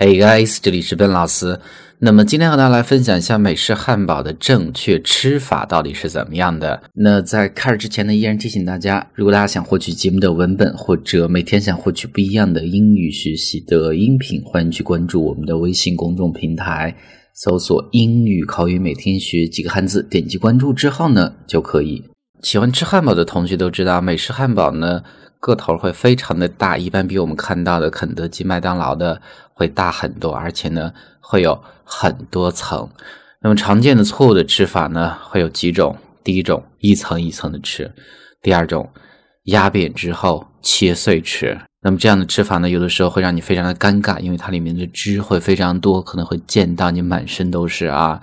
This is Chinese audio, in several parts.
Hey guys，这里是笨老师。那么今天和大家来分享一下美式汉堡的正确吃法到底是怎么样的。那在开始之前呢，依然提醒大家，如果大家想获取节目的文本，或者每天想获取不一样的英语学习的音频，欢迎去关注我们的微信公众平台，搜索“英语口语每天学几个汉字”，点击关注之后呢，就可以。喜欢吃汉堡的同学都知道，美式汉堡呢。个头会非常的大，一般比我们看到的肯德基、麦当劳的会大很多，而且呢会有很多层。那么常见的错误的吃法呢会有几种：第一种一层一层的吃；第二种压扁之后切碎吃。那么这样的吃法呢，有的时候会让你非常的尴尬，因为它里面的汁会非常多，可能会溅到你满身都是啊。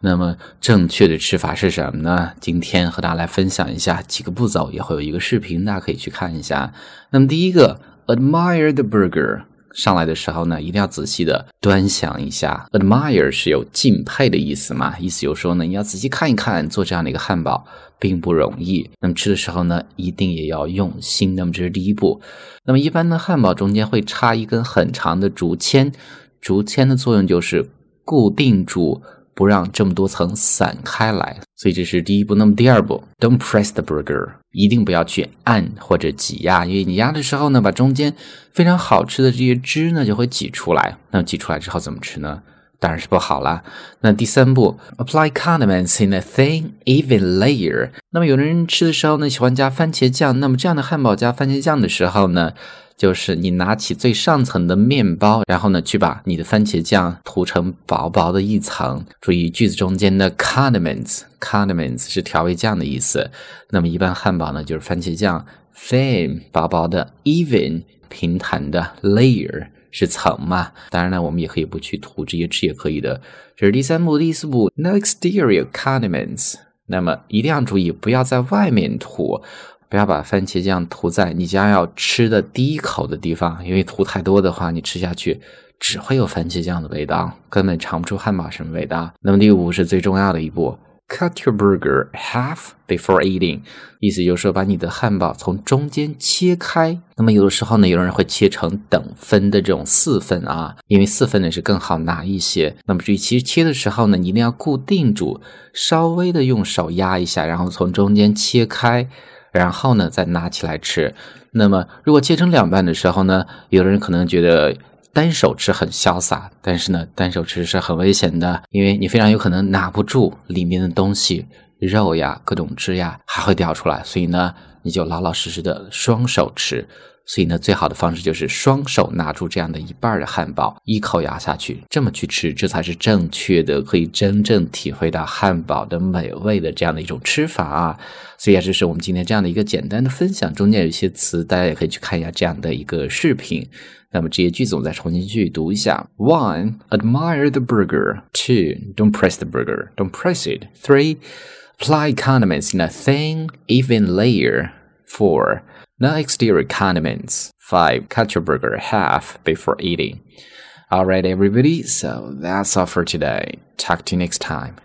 那么正确的吃法是什么呢？今天和大家来分享一下几个步骤，也会有一个视频，大家可以去看一下。那么第一个，admire the burger，上来的时候呢，一定要仔细的端详一下。admire 是有敬佩的意思嘛？意思有说呢，你要仔细看一看，做这样的一个汉堡并不容易。那么吃的时候呢，一定也要用心。那么这是第一步。那么一般呢，汉堡中间会插一根很长的竹签，竹签的作用就是固定住。不让这么多层散开来，所以这是第一步。那么第二步，Don't press the burger，一定不要去按或者挤压，因为你压的时候呢，把中间非常好吃的这些汁呢就会挤出来。那么挤出来之后怎么吃呢？当然是不好啦。那第三步，Apply condiments in a thin, even layer。那么有的人吃的时候呢，喜欢加番茄酱。那么这样的汉堡加番茄酱的时候呢？就是你拿起最上层的面包，然后呢，去把你的番茄酱涂成薄薄的一层。注意句子中间的 condiments，condiments 是调味酱的意思。那么一般汉堡呢，就是番茄酱，thin 薄薄的，even 平坦的，layer 是层嘛。当然呢，我们也可以不去涂，直接吃也可以的。这是第三步，第四步，no exterior condiments。那么一定要注意，不要在外面涂。不要把番茄酱涂在你将要吃的第一口的地方，因为涂太多的话，你吃下去只会有番茄酱的味道，根本尝不出汉堡什么味道。那么第五是最重要的一步，cut your burger half before eating，意思就是说把你的汉堡从中间切开。那么有的时候呢，有人会切成等分的这种四份啊，因为四份呢是更好拿一些。那么注意，其实切的时候呢，你一定要固定住，稍微的用手压一下，然后从中间切开。然后呢，再拿起来吃。那么，如果切成两半的时候呢，有的人可能觉得单手吃很潇洒，但是呢，单手吃是很危险的，因为你非常有可能拿不住里面的东西，肉呀、各种汁呀还会掉出来。所以呢，你就老老实实的双手吃。所以呢，最好的方式就是双手拿住这样的一半的汉堡，一口咬下去，这么去吃，这才是正确的，可以真正体会到汉堡的美味的这样的一种吃法啊。所以啊，这是我们今天这样的一个简单的分享，中间有一些词，大家也可以去看一下这样的一个视频。那么这些句子我再重新去读一下：One, admire the burger. Two, don't press the burger. Don't press it. Three, apply condiments in a thin, even layer. Four. No exterior condiments. 5. Cut your burger half before eating. Alright, everybody, so that's all for today. Talk to you next time.